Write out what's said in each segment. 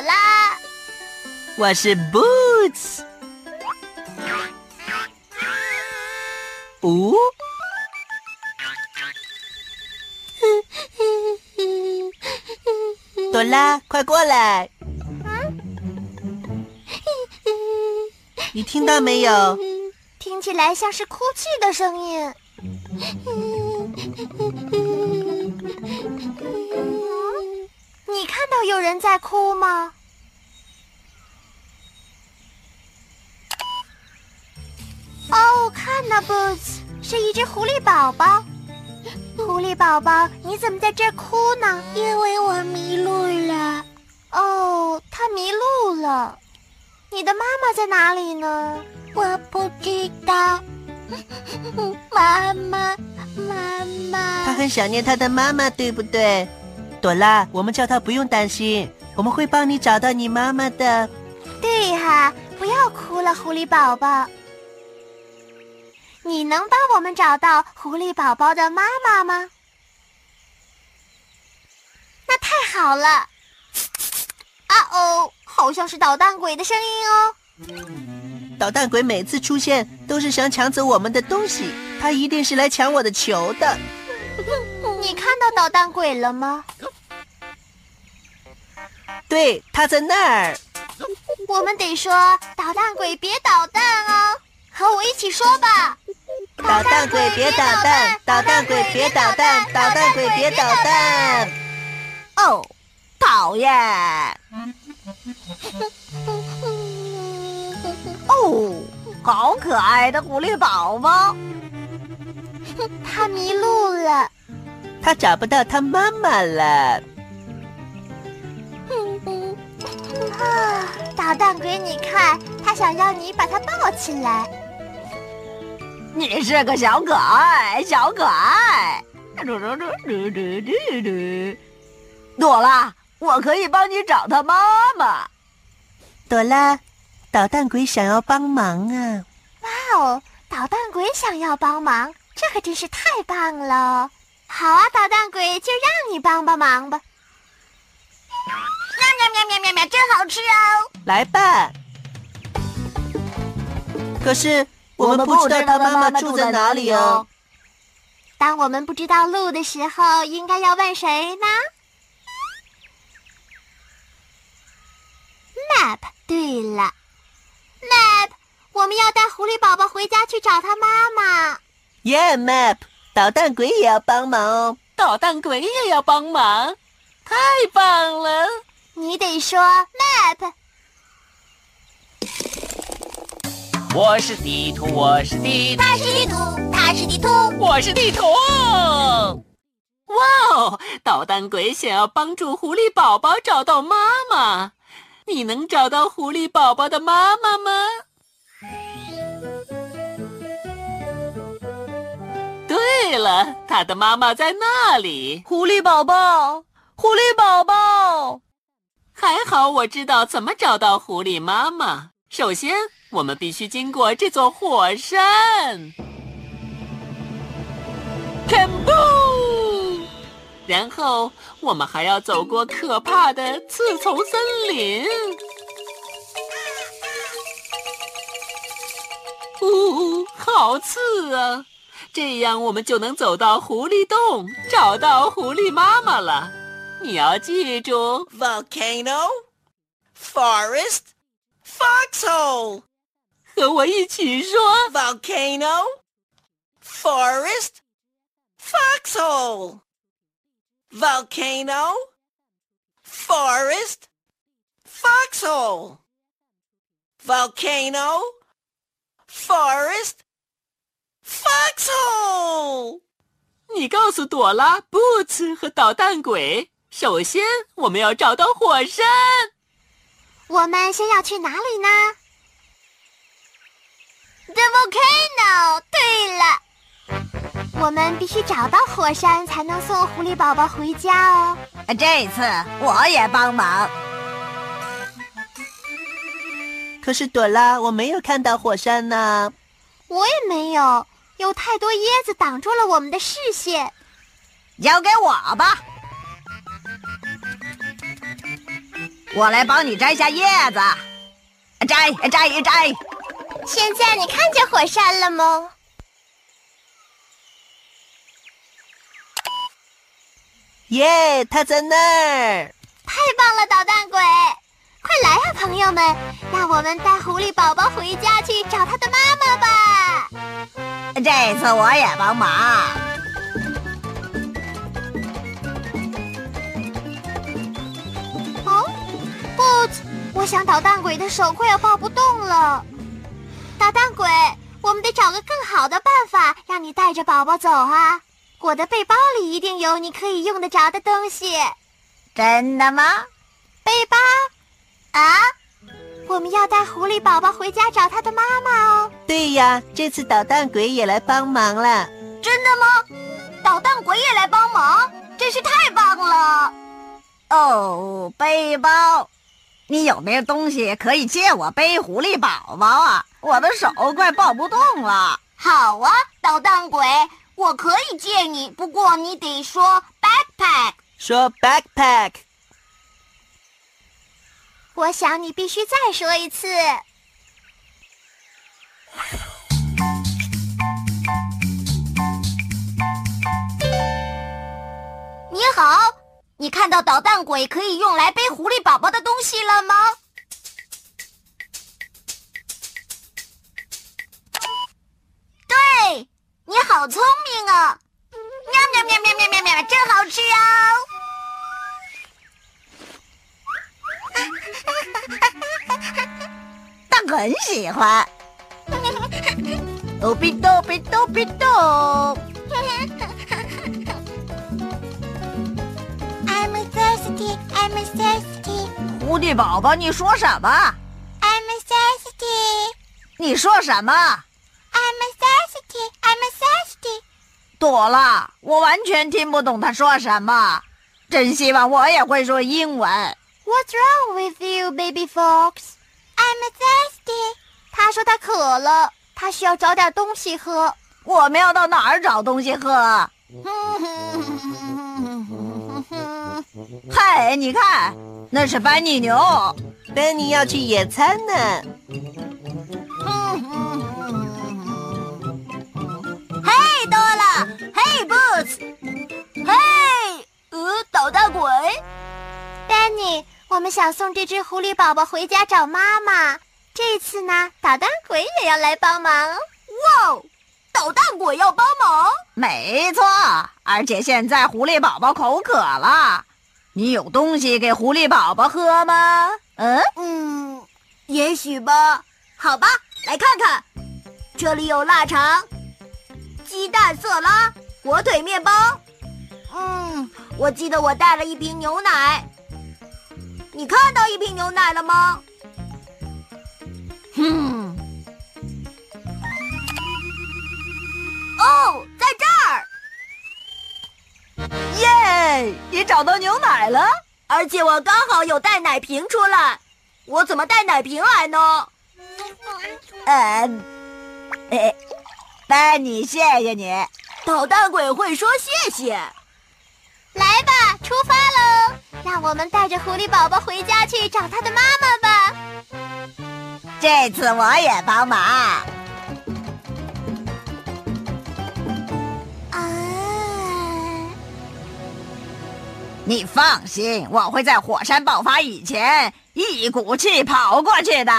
朵拉，我是 Boots。哦，朵拉，快过来！你听到没有？听起来像是哭泣的声音。你看到有人在哭吗？哦，看那 Boots 是一只狐狸宝宝。狐狸宝宝，你怎么在这儿哭呢？因为我迷路了。哦，他迷路了。你的妈妈在哪里呢？我不知道。妈妈，妈妈。他很想念他的妈妈，对不对？朵拉，我们叫他不用担心，我们会帮你找到你妈妈的。对哈，不要哭了，狐狸宝宝。你能帮我们找到狐狸宝宝的妈妈吗？那太好了。啊哦，好像是捣蛋鬼的声音哦。捣蛋鬼每次出现都是想抢走我们的东西，他一定是来抢我的球的。你看到捣蛋鬼了吗？对，他在那儿。我们得说捣蛋鬼别捣蛋哦，和我一起说吧。捣蛋鬼别捣蛋，捣蛋鬼别捣蛋，捣蛋鬼别捣蛋。哦，讨厌。哦，好 可爱的狐狸宝宝。他迷路了。他找不到他妈妈了。啊，捣蛋鬼，你看，他想要你把他抱起来。你是个小可爱，小可爱。朵拉，我可以帮你找他妈妈。朵拉，捣蛋鬼想要帮忙啊！哇哦，捣蛋鬼想要帮忙，这可真是太棒了！好啊，捣蛋鬼，就让你帮帮忙吧。喵喵喵喵喵喵，真好吃哦！来吧。可是我们不知道他妈妈住在哪里哦。当我们不知道路的时候，应该要问谁呢？Map。对了，Map，我们要带狐狸宝宝回家去找他妈妈。Yeah，Map，捣蛋鬼也要帮忙哦。捣蛋鬼也要帮忙，太棒了！你得说 map。我是地图，我是地图，他是地图，他是地图，我是地图。哇哦！捣蛋鬼想要帮助狐狸宝宝找到妈妈，你能找到狐狸宝宝的妈妈吗？对了，他的妈妈在那里。狐狸宝宝，狐狸宝宝。还好我知道怎么找到狐狸妈妈。首先，我们必须经过这座火山，看不，然后我们还要走过可怕的刺丛森林。呜，好刺啊！这样我们就能走到狐狸洞，找到狐狸妈妈了。你要记住：volcano, forest, foxhole。和我一起说：volcano, forest, foxhole. Volcano, forest, foxhole. Volcano, forest, foxhole. 你告诉朵拉、Boots 和捣蛋鬼， 首先我们要找到火山。我们先要去哪里呢？The volcano。对了，我们必须找到火山，才能送狐狸宝宝回家哦。这次我也帮忙。可是朵拉，我没有看到火山呢。我也没有，有太多椰子挡住了我们的视线。交给我吧。我来帮你摘下叶子，摘摘摘！现在你看见火山了吗？耶，它在那儿！太棒了，捣蛋鬼！快来呀，朋友们，让我们带狐狸宝宝回家去找他的妈妈吧！这次我也帮忙。我想捣蛋鬼的手快要抱不动了，捣蛋鬼，我们得找个更好的办法，让你带着宝宝走啊！我的背包里一定有你可以用得着的东西。真的吗？背包？啊？我们要带狐狸宝宝回家找他的妈妈哦。对呀，这次捣蛋鬼也来帮忙了。真的吗？捣蛋鬼也来帮忙，真是太棒了！哦，背包。你有没有东西可以借我背狐狸宝宝啊？我的手快抱不动了。好啊，捣蛋鬼，我可以借你，不过你得说 backpack。说 backpack。我想你必须再说一次。你好。你看到捣蛋鬼可以用来背狐狸宝宝的东西了吗？对，你好聪明啊！喵喵喵喵喵喵喵，真好吃哦！他很喜欢。哆比哆比哆比哆。I'm thirsty. 狐狸宝宝，你说什么？I'm thirsty. 你说什么？I'm thirsty. I'm thirsty. 朵拉，我完全听不懂他说什么。真希望我也会说英文。What's wrong with you, baby fox? I'm thirsty. 他说他渴了，他需要找点东西喝。我们要到哪儿找东西喝？嗨，你看，那是班尼牛，班尼要去野餐呢。嘿，多了，嘿，Boots，嘿，呃，捣蛋鬼，班尼，我们想送这只狐狸宝宝回家找妈妈。这次呢，捣蛋鬼也要来帮忙。哇，捣蛋鬼要帮忙？没错，而且现在狐狸宝宝口渴了。你有东西给狐狸宝宝喝吗？嗯嗯，也许吧。好吧，来看看，这里有腊肠、鸡蛋色拉、火腿面包。嗯，我记得我带了一瓶牛奶。你看到一瓶牛奶了吗？哼。哦，耶！你找到牛奶了，而且我刚好有带奶瓶出来。我怎么带奶瓶来呢？呃，哎，班尼，谢谢你。捣蛋鬼会说谢谢。来吧，出发喽！让我们带着狐狸宝宝回家去找他的妈妈吧。这次我也帮忙。你放心，我会在火山爆发以前一股气跑过去的。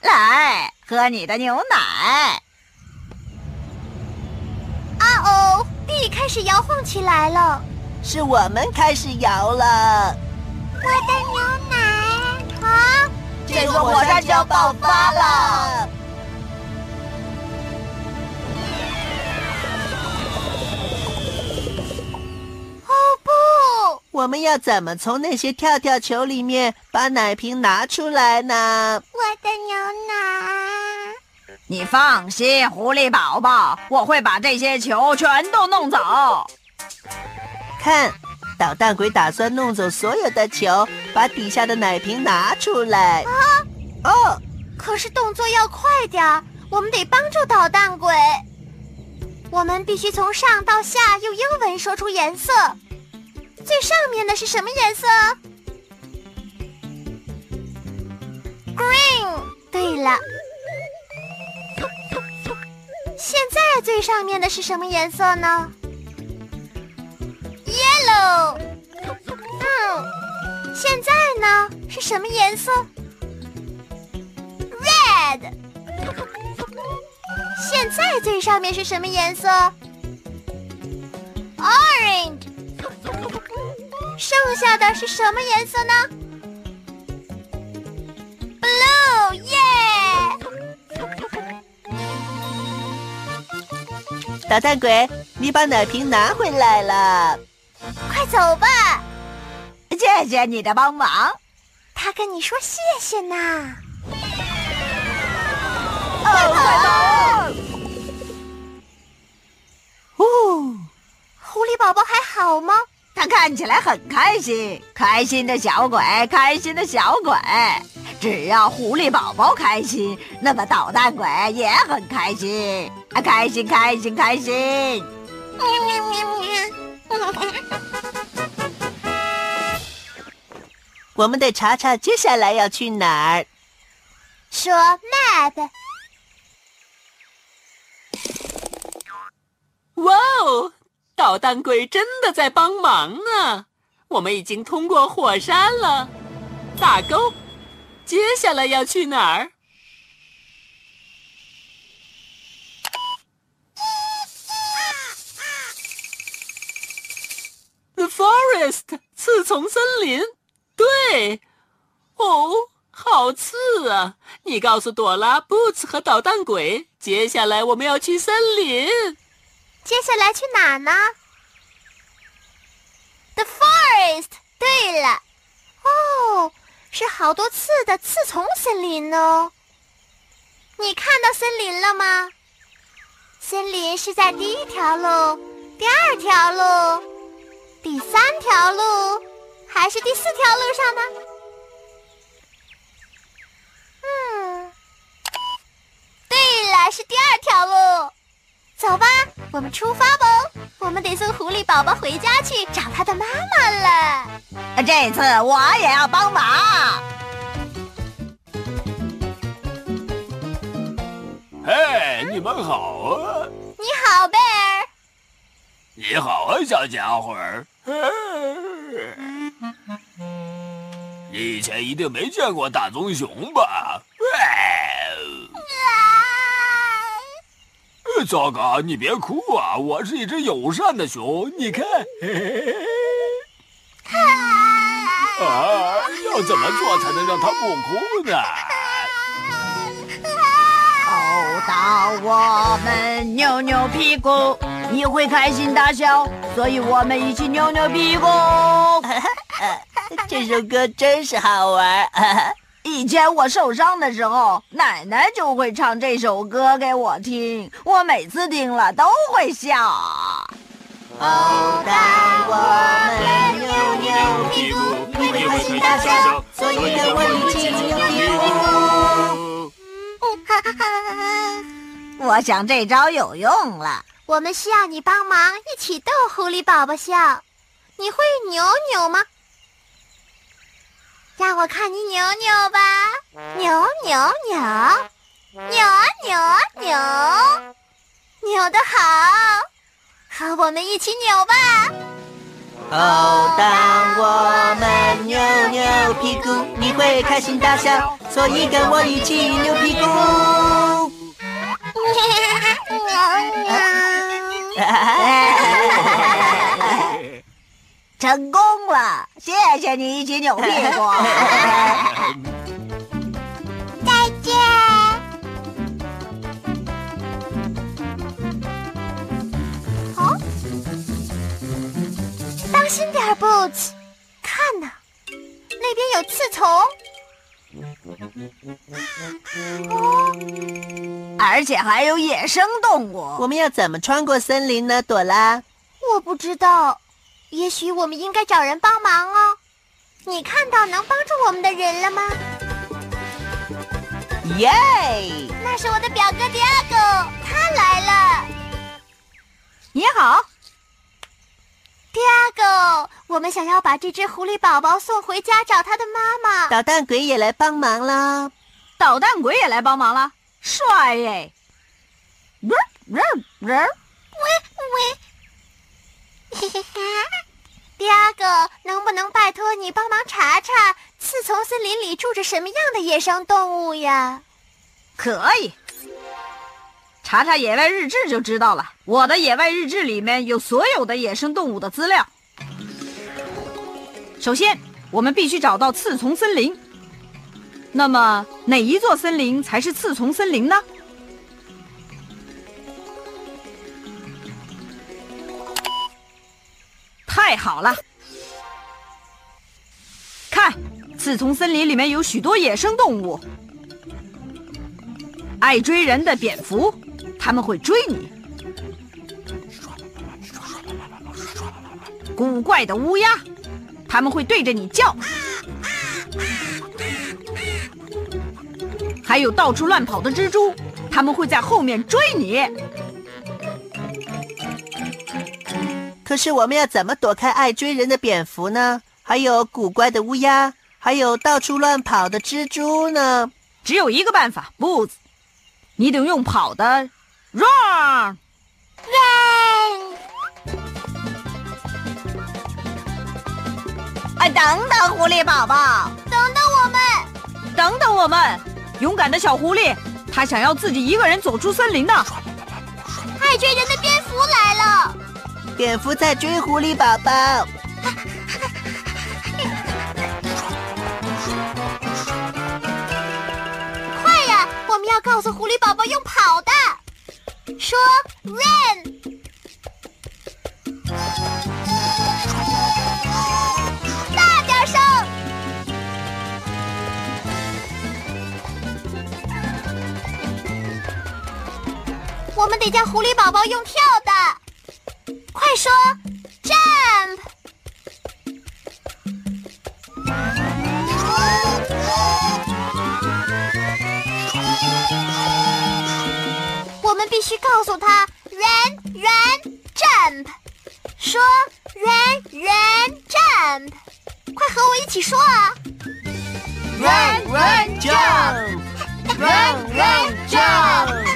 来，喝你的牛奶。啊哦，地开始摇晃起来了。是我们开始摇了。我的牛奶啊！这座火山就要爆发了。我们要怎么从那些跳跳球里面把奶瓶拿出来呢？我的牛奶。你放心，狐狸宝宝，我会把这些球全都弄走。看，捣蛋鬼打算弄走所有的球，把底下的奶瓶拿出来。啊！哦，可是动作要快点儿，我们得帮助捣蛋鬼。我们必须从上到下用英文说出颜色。最上面的是什么颜色？Green。对了。现在最上面的是什么颜色呢？Yellow。嗯，现在呢是什么颜色？Red。现在最上面是什么颜色？Orange。剩下的是什么颜色呢？Blue。耶！捣蛋鬼，你把奶瓶拿回来了，快走吧！谢谢你的帮忙。他跟你说谢谢呢。快走！哦，狐狸宝宝还好吗？他看起来很开心，开心的小鬼，开心的小鬼。只要狐狸宝宝开心，那么捣蛋鬼也很开心。啊，开心，开心，开心！喵喵喵喵！我们得查查接下来要去哪儿。说 map。哇哦！捣蛋鬼真的在帮忙啊！我们已经通过火山了，打勾。接下来要去哪儿？The forest，刺丛森林。对，哦，好刺啊！你告诉朵拉、Boots 和捣蛋鬼，接下来我们要去森林。接下来去哪呢？The forest。对了，哦，是好多刺的刺丛森林哦。你看到森林了吗？森林是在第一条路、第二条路、第三条路，还是第四条路上呢？嗯，对了，是第二条路。走吧，我们出发吧！我们得送狐狸宝宝回家去找他的妈妈了。这次我也要帮忙。嘿，你们好啊！你好，贝尔。你好啊，小家伙儿。你以前一定没见过大棕熊吧？糟糕！你别哭啊，我是一只友善的熊，你看。啊！要怎么做才能让它不哭呢？哦，当我们扭扭屁股，你会开心大笑，所以我们一起扭扭屁股。这首歌真是好玩。以前我受伤的时候，奶奶就会唱这首歌给我听，我每次听了都会笑。哦，当我们扭扭屁股，你会开心大笑，所以跟我一起扭屁股。哈哈哈！我想这招有用了。我们需要你帮忙，一起逗狐狸宝宝笑。你会扭扭吗？让我看你扭扭吧，扭扭扭，扭扭扭，扭得好，和我们一起扭吧。哦，当我们扭扭屁股，你会开心大笑，所以跟我一起扭屁股。扭扭。成功了！谢谢你，一起扭屁股。再见。哦，当心点，Boots！看呐，那边有刺虫。哦，而且还有野生动物。我们要怎么穿过森林呢，朵拉？我不知道，也许我们应该找人帮忙哦。你看到能帮助我们的人了吗？耶！那是我的表哥迪亚狗，他来了。你好，迪亚狗，我们想要把这只狐狸宝宝送回家找他的妈妈。捣蛋鬼也来帮忙了，捣蛋鬼也来帮忙了，帅耶！喂喂喂喂！嘿嘿哈，迪亚狗，能不能托你帮忙查查刺丛森林里住着什么样的野生动物呀？可以，查查野外日志就知道了。我的野外日志里面有所有的野生动物的资料。首先，我们必须找到刺丛森林。那么，哪一座森林才是刺丛森林呢？太好了！看，刺丛森林里面有许多野生动物。爱追人的蝙蝠，他们会追你；古怪的乌鸦，他们会对着你叫；还有到处乱跑的蜘蛛，他们会在后面追你。可是我们要怎么躲开爱追人的蝙蝠呢？还有古怪的乌鸦，还有到处乱跑的蜘蛛呢？只有一个办法，不子，你得用跑的，run，run！哎，等等，狐狸宝宝，等等我们，等等我们，勇敢的小狐狸，他想要自己一个人走出森林的。爱追人的蝙蝠来了。蝙蝠在追狐狸宝宝。告诉狐狸宝宝用跑的，说 run，大点声。我们得叫狐狸宝宝用跳的。快说告诉他，run run jump，说 run run jump，快和我一起说啊！run run jump，run run jump。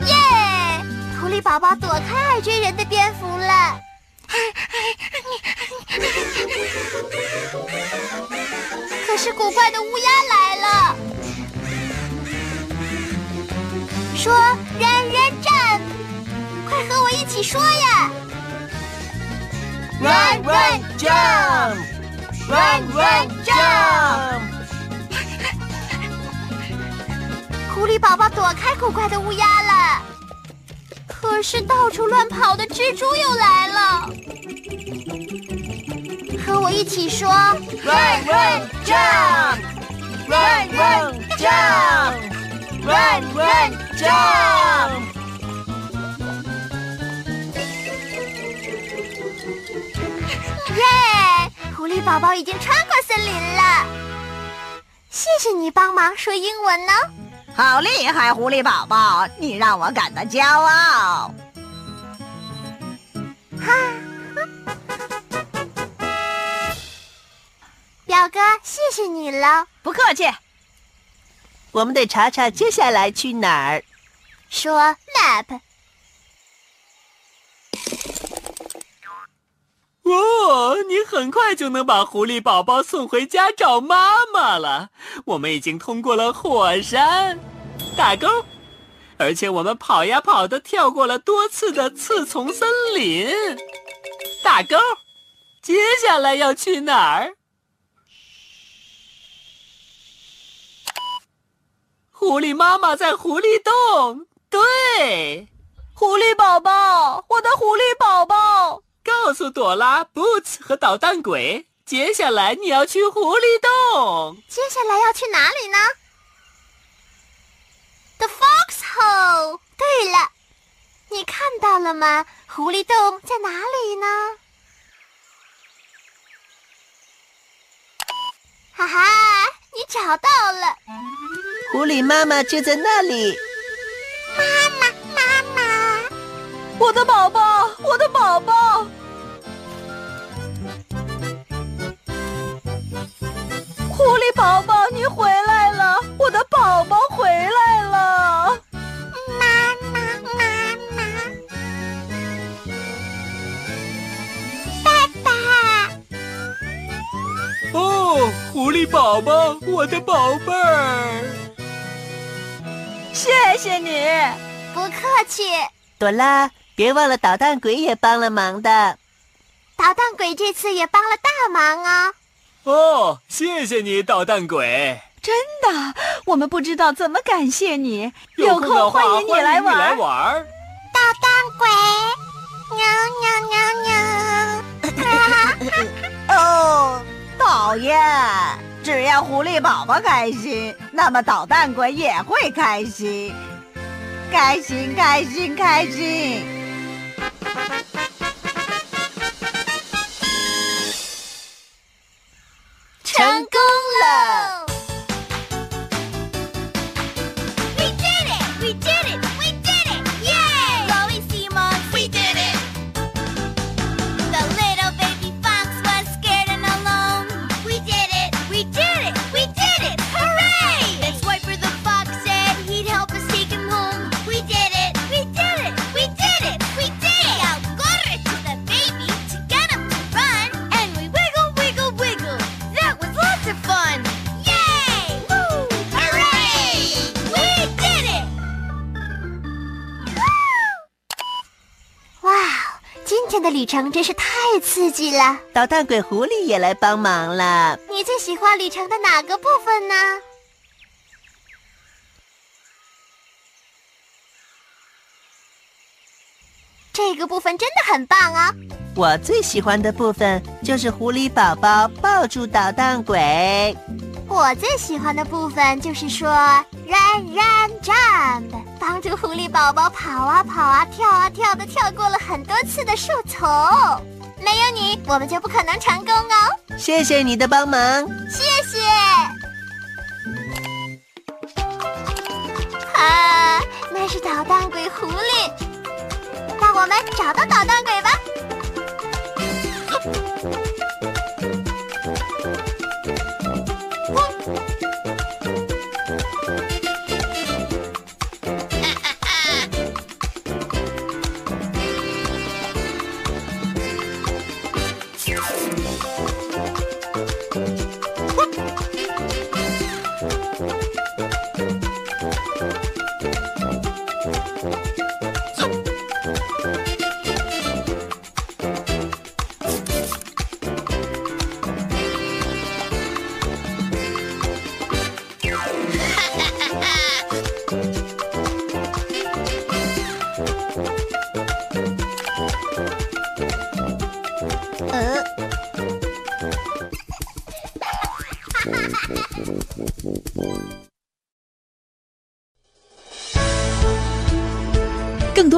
耶！狐狸宝宝躲开爱追人的蝙蝠了。可是古怪的乌鸦来了，说呀！run run jump，run run jump。狐狸宝宝躲开古怪的乌鸦了。可是到处乱跑的蜘蛛又来了，和我一起说：Run, run, jump! Run, run, jump! Run, run, jump! 狐狸宝宝已经穿过森林了。谢谢你帮忙说英文呢。好厉害，狐狸宝宝，你让我感到骄傲。哈，表哥，谢谢你了。不客气。我们得查查接下来去哪儿。说 map。哦，你很快就能把狐狸宝宝送回家找妈妈了。我们已经通过了火山，打勾，而且我们跑呀跑的跳过了多次的刺丛森林。打勾。接下来要去哪儿？狐狸妈妈在狐狸洞。对，狐狸宝宝，我的狐狸宝宝，告诉朵拉、Boots 和捣蛋鬼，接下来你要去狐狸洞。接下来要去哪里呢？The Fox Hole。对了，你看到了吗？狐狸洞在哪里呢？哈哈，你找到了！狐狸妈妈就在那里。妈妈，妈妈，我的宝宝，我的宝宝！狐狸宝宝，你回来了！我的宝宝回来了！妈妈，妈妈，爸爸，哦，狐狸宝宝，我的宝贝儿，谢谢你，不客气。朵拉，别忘了捣蛋鬼也帮了忙的。捣蛋鬼这次也帮了大忙啊！哦，谢谢你，捣蛋鬼。真的，我们不知道怎么感谢你。有空欢迎你来玩。捣蛋鬼，喵喵喵喵，哦，讨厌！只要狐狸宝宝开心，那么捣蛋鬼也会开心，开心，开心，开心！旅程真是太刺激了！捣蛋鬼狐狸也来帮忙了。你最喜欢旅程的哪个部分呢？这个部分真的很棒啊！我最喜欢的部分就是狐狸宝宝抱住捣蛋鬼。我最喜欢的部分就是说 run run jump，帮助狐狸宝宝跑啊跑啊跳啊跳的跳过了很多次的树丛。没有你，我们就不可能成功哦！谢谢你的帮忙。谢谢。啊，那是捣蛋鬼狐狸。让我们找到捣蛋鬼吧。